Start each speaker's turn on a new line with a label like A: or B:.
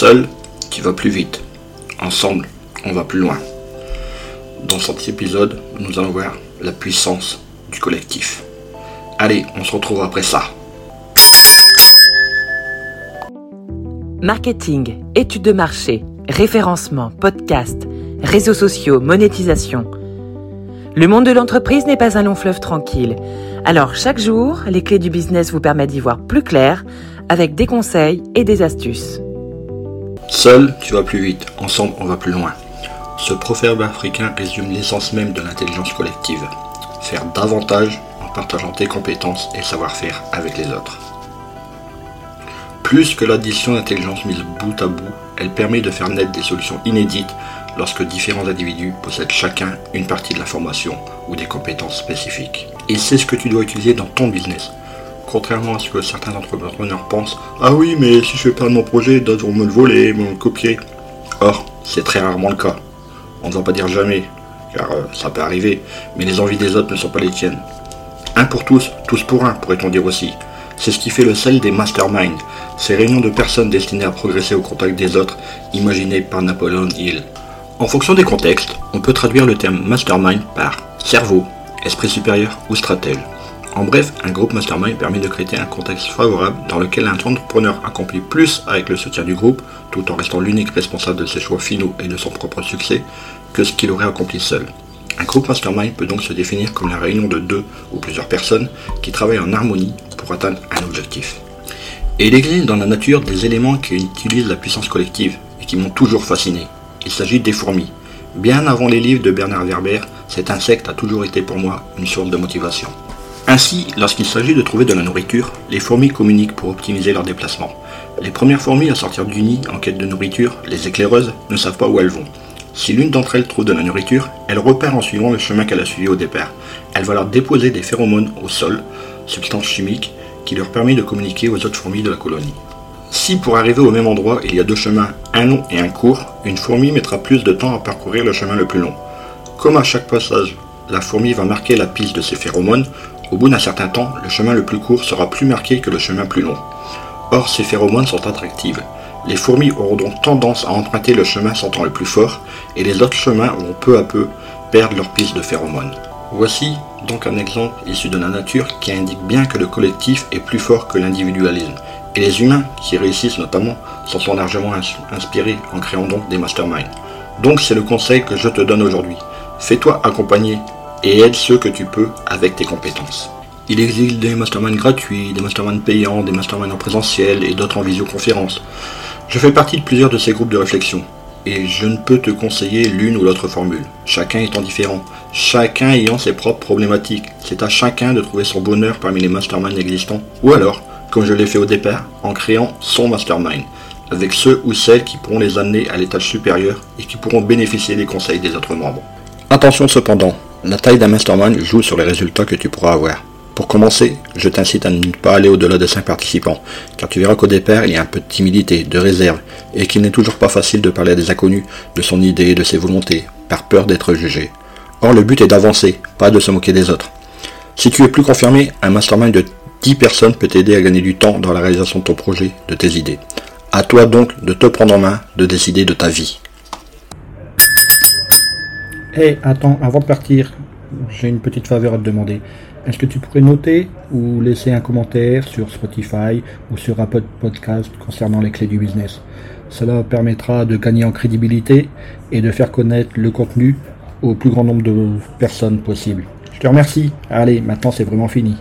A: Seul, tu vas plus vite. Ensemble, on va plus loin. Dans cet épisode, nous allons voir la puissance du collectif. Allez, on se retrouve après ça.
B: Marketing, études de marché, référencement, podcast, réseaux sociaux, monétisation. Le monde de l'entreprise n'est pas un long fleuve tranquille. Alors chaque jour, les clés du business vous permettent d'y voir plus clair avec des conseils et des astuces.
A: Seul, tu vas plus vite. Ensemble, on va plus loin. Ce proverbe africain résume l'essence même de l'intelligence collective. Faire davantage en partageant tes compétences et savoir-faire avec les autres. Plus que l'addition d'intelligence mise bout à bout, elle permet de faire naître des solutions inédites lorsque différents individus possèdent chacun une partie de l'information ou des compétences spécifiques. Et c'est ce que tu dois utiliser dans ton business. Contrairement à ce que certains entrepreneurs pensent, ah oui, mais si je fais perdre mon projet, d'autres vont me le voler, me le copier. Or, c'est très rarement le cas. On ne va pas dire jamais, car euh, ça peut arriver, mais les envies des autres ne sont pas les tiennes. Un pour tous, tous pour un, pourrait-on dire aussi. C'est ce qui fait le sel des masterminds, ces réunions de personnes destinées à progresser au contact des autres, imaginées par Napoleon Hill. En fonction des contextes, on peut traduire le terme mastermind par cerveau, esprit supérieur ou stratège. En bref, un groupe mastermind permet de créer un contexte favorable dans lequel un entrepreneur accomplit plus avec le soutien du groupe, tout en restant l'unique responsable de ses choix finaux et de son propre succès, que ce qu'il aurait accompli seul. Un groupe mastermind peut donc se définir comme la réunion de deux ou plusieurs personnes qui travaillent en harmonie pour atteindre un objectif. Et il existe dans la nature des éléments qui utilisent la puissance collective et qui m'ont toujours fasciné. Il s'agit des fourmis. Bien avant les livres de Bernard Werber, cet insecte a toujours été pour moi une source de motivation. Ainsi, lorsqu'il s'agit de trouver de la nourriture, les fourmis communiquent pour optimiser leur déplacement. Les premières fourmis à sortir du nid en quête de nourriture, les éclaireuses, ne savent pas où elles vont. Si l'une d'entre elles trouve de la nourriture, elle repère en suivant le chemin qu'elle a suivi au départ. Elle va leur déposer des phéromones au sol, substance chimique, qui leur permet de communiquer aux autres fourmis de la colonie. Si pour arriver au même endroit il y a deux chemins, un long et un court, une fourmi mettra plus de temps à parcourir le chemin le plus long. Comme à chaque passage, la fourmi va marquer la piste de ses phéromones, au bout d'un certain temps, le chemin le plus court sera plus marqué que le chemin plus long. Or, ces phéromones sont attractives. Les fourmis auront donc tendance à emprunter le chemin sentant le plus fort, et les autres chemins vont peu à peu perdre leur piste de phéromones. Voici donc un exemple issu de la nature qui indique bien que le collectif est plus fort que l'individualisme. Et les humains, qui réussissent notamment, s'en sont largement inspirés en créant donc des masterminds. Donc c'est le conseil que je te donne aujourd'hui. Fais-toi accompagner et aide ceux que tu peux avec tes compétences. Il existe des masterminds gratuits, des masterminds payants, des masterminds en présentiel et d'autres en visioconférence. Je fais partie de plusieurs de ces groupes de réflexion et je ne peux te conseiller l'une ou l'autre formule, chacun étant différent, chacun ayant ses propres problématiques. C'est à chacun de trouver son bonheur parmi les masterminds existants, ou alors, comme je l'ai fait au départ, en créant son mastermind, avec ceux ou celles qui pourront les amener à l'étage supérieur et qui pourront bénéficier des conseils des autres membres. Attention cependant, la taille d'un mastermind joue sur les résultats que tu pourras avoir. Pour commencer, je t'incite à ne pas aller au-delà de 5 participants, car tu verras qu'au départ, il y a un peu de timidité, de réserve, et qu'il n'est toujours pas facile de parler à des inconnus de son idée de ses volontés, par peur d'être jugé. Or, le but est d'avancer, pas de se moquer des autres. Si tu es plus confirmé, un mastermind de 10 personnes peut t'aider à gagner du temps dans la réalisation de ton projet, de tes idées. À toi donc de te prendre en main, de décider de ta vie.
C: Hé, attends, avant de partir, j'ai une petite faveur à te demander. Est-ce que tu pourrais noter ou laisser un commentaire sur Spotify ou sur Apple Podcast concernant les clés du business? Cela permettra de gagner en crédibilité et de faire connaître le contenu au plus grand nombre de personnes possible. Je te remercie. Allez, maintenant c'est vraiment fini.